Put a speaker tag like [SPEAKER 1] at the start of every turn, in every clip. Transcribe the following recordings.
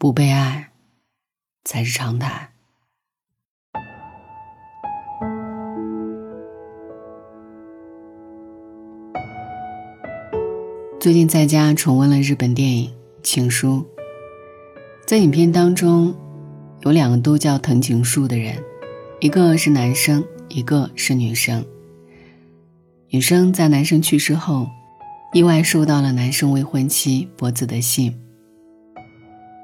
[SPEAKER 1] 不被爱才是常态。最近在家重温了日本电影《情书》。在影片当中，有两个都叫藤井树的人，一个是男生，一个是女生。女生在男生去世后，意外收到了男生未婚妻博子的信，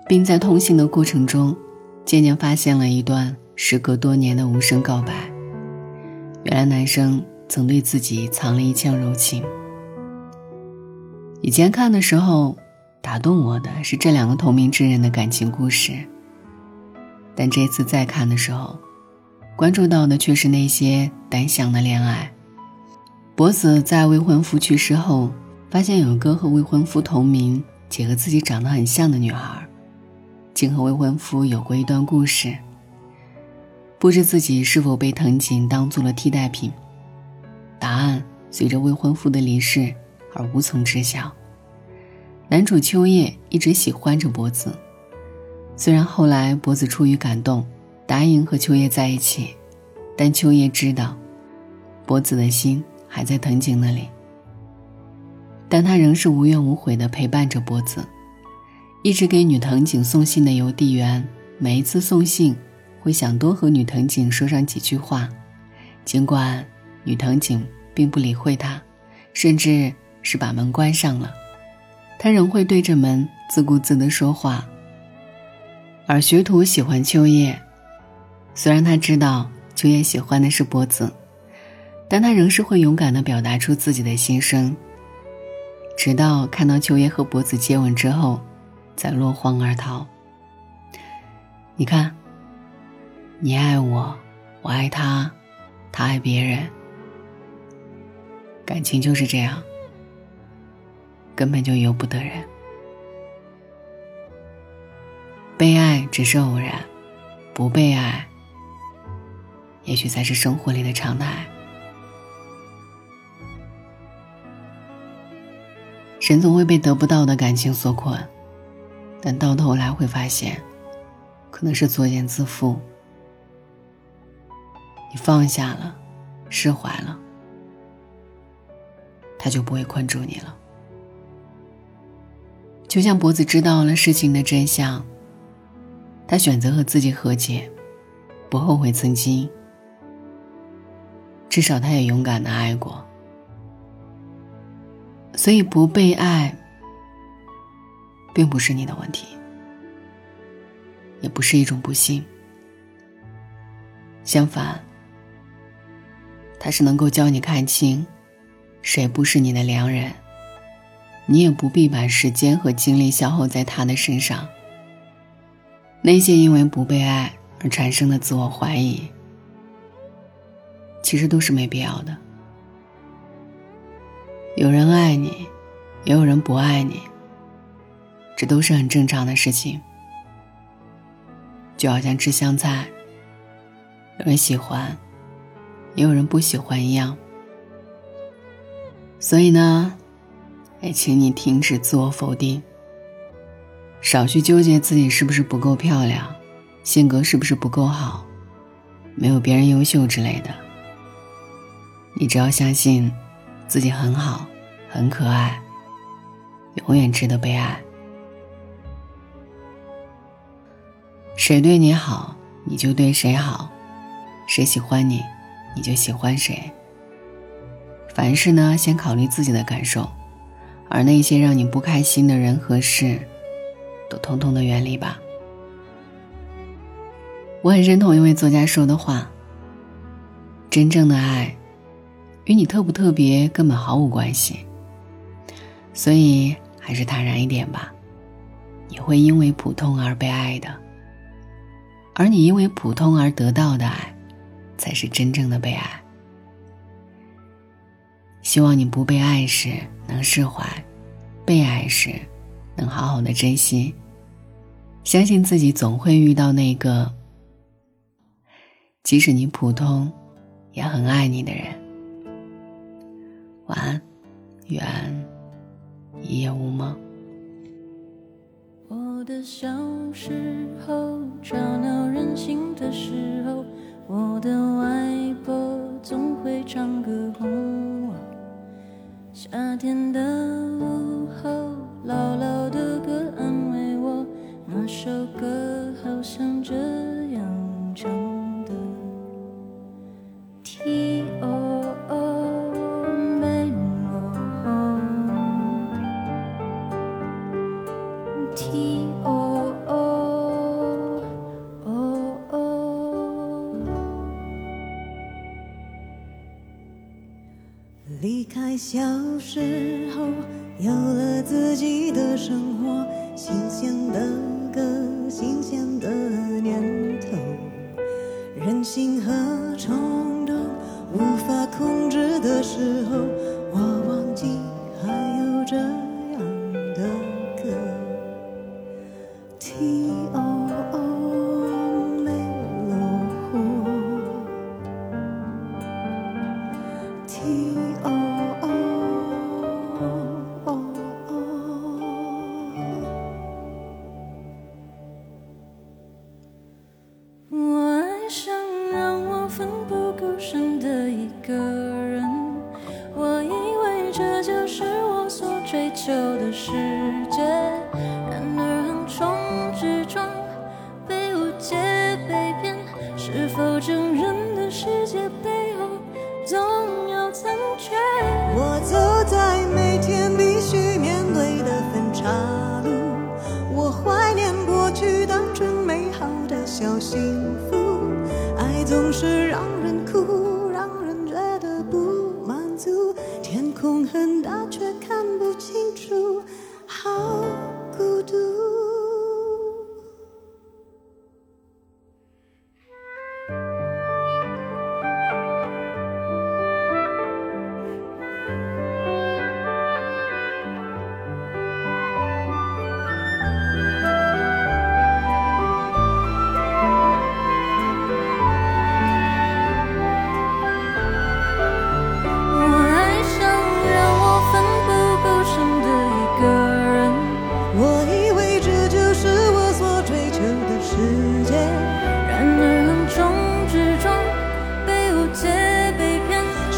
[SPEAKER 1] 并在通信的过程中，渐渐发现了一段时隔多年的无声告白。原来男生曾对自己藏了一腔柔情。以前看的时候。打动我的是这两个同名之人的感情故事，但这次再看的时候，关注到的却是那些单向的恋爱。博子在未婚夫去世后，发现有个和未婚夫同名且和自己长得很像的女孩，竟和未婚夫有过一段故事。不知自己是否被藤井当做了替代品，答案随着未婚夫的离世而无从知晓。男主秋叶一直喜欢着博子，虽然后来博子出于感动，答应和秋叶在一起，但秋叶知道，博子的心还在藤井那里。但他仍是无怨无悔地陪伴着博子，一直给女藤井送信的邮递员，每一次送信，会想多和女藤井说上几句话，尽管女藤井并不理会他，甚至是把门关上了。他仍会对着门自顾自地说话。而学徒喜欢秋叶，虽然他知道秋叶喜欢的是波子，但他仍是会勇敢地表达出自己的心声。直到看到秋叶和博子接吻之后，在落荒而逃。你看，你爱我，我爱他，他爱别人，感情就是这样。根本就由不得人，被爱只是偶然，不被爱，也许才是生活里的常态。人总会被得不到的感情所困，但到头来会发现，可能是作茧自缚。你放下了，释怀了，他就不会困住你了。就像脖子知道了事情的真相，他选择和自己和解，不后悔曾经。至少他也勇敢的爱过，所以不被爱，并不是你的问题，也不是一种不幸。相反，他是能够教你看清，谁不是你的良人。你也不必把时间和精力消耗在他的身上。那些因为不被爱而产生的自我怀疑，其实都是没必要的。有人爱你，也有人不爱你，这都是很正常的事情。就好像吃香菜，有人喜欢，也有人不喜欢一样。所以呢？也请你停止自我否定，少去纠结自己是不是不够漂亮，性格是不是不够好，没有别人优秀之类的。你只要相信自己很好，很可爱，永远值得被爱。谁对你好，你就对谁好；谁喜欢你，你就喜欢谁。凡事呢，先考虑自己的感受。而那些让你不开心的人和事，都通通的远离吧。我很认同一位作家说的话：“真正的爱，与你特不特别根本毫无关系。”所以还是坦然一点吧。你会因为普通而被爱的，而你因为普通而得到的爱，才是真正的被爱。希望你不被爱时能释怀，被爱时能好好的珍惜。相信自己总会遇到那个，即使你普通，也很爱你的人。晚安，愿一夜无梦。
[SPEAKER 2] 的小时候，吵闹任性的时候，
[SPEAKER 3] 离开小时候，有了自己的生活，新鲜的歌，新鲜的念头，任性和冲动无法控制的时候，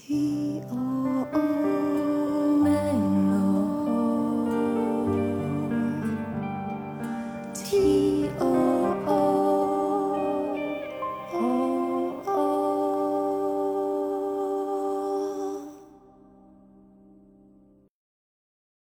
[SPEAKER 3] T O O